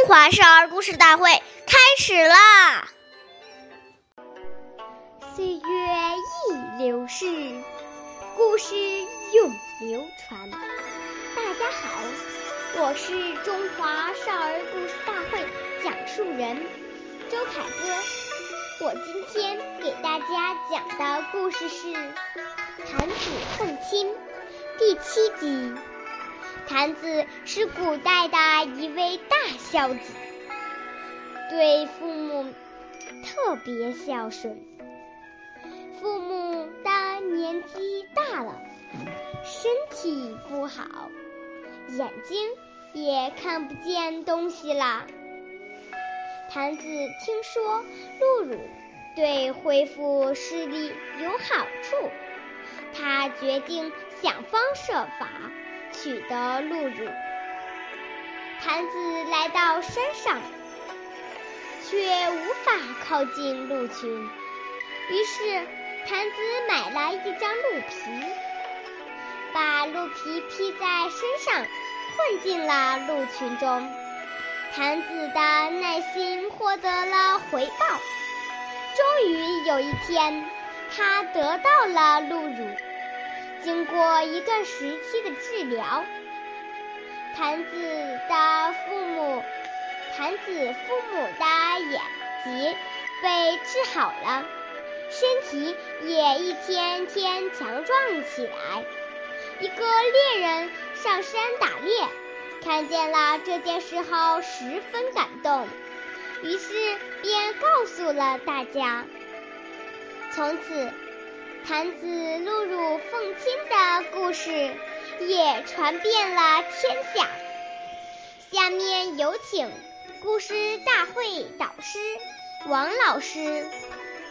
中华少儿故事大会开始啦！岁月易流逝，故事永流传。大家好，我是中华少儿故事大会讲述人周凯歌。我今天给大家讲的故事是《弹子奉亲》第七集。谭子是古代的一位大孝子，对父母特别孝顺。父母的年纪大了，身体不好，眼睛也看不见东西了。谭子听说露乳对恢复视力有好处，他决定想方设法。取得鹿乳，坛子来到山上，却无法靠近鹿群。于是，坛子买了一张鹿皮，把鹿皮披在身上，混进了鹿群中。坛子的耐心获得了回报，终于有一天，他得到了鹿乳。经过一段时期的治疗，坛子的父母，坛子父母的眼疾被治好了，身体也一天天强壮起来。一个猎人上山打猎，看见了这件事后十分感动，于是便告诉了大家。从此。坛子露乳奉亲的故事也传遍了天下。下面有请故事大会导师王老师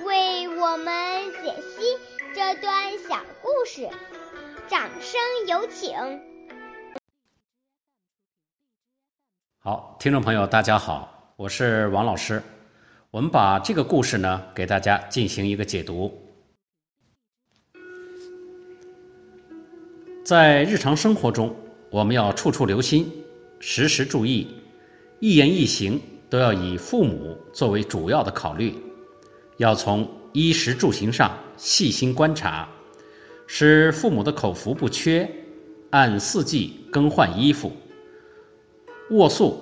为我们解析这段小故事，掌声有请。好，听众朋友，大家好，我是王老师。我们把这个故事呢，给大家进行一个解读。在日常生活中，我们要处处留心，时时注意，一言一行都要以父母作为主要的考虑，要从衣食住行上细心观察，使父母的口福不缺，按四季更换衣服，卧宿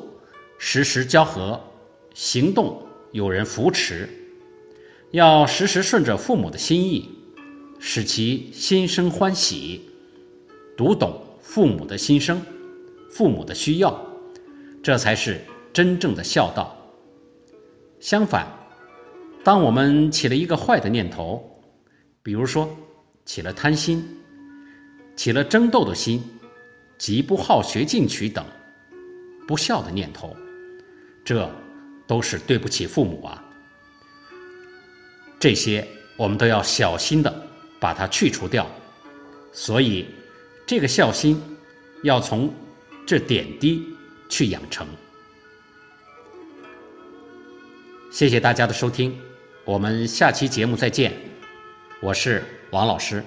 时时交合，行动有人扶持，要时时顺着父母的心意，使其心生欢喜。读懂父母的心声，父母的需要，这才是真正的孝道。相反，当我们起了一个坏的念头，比如说起了贪心、起了争斗的心、极不好学进取等不孝的念头，这都是对不起父母啊。这些我们都要小心的把它去除掉。所以。这个孝心要从这点滴去养成。谢谢大家的收听，我们下期节目再见。我是王老师。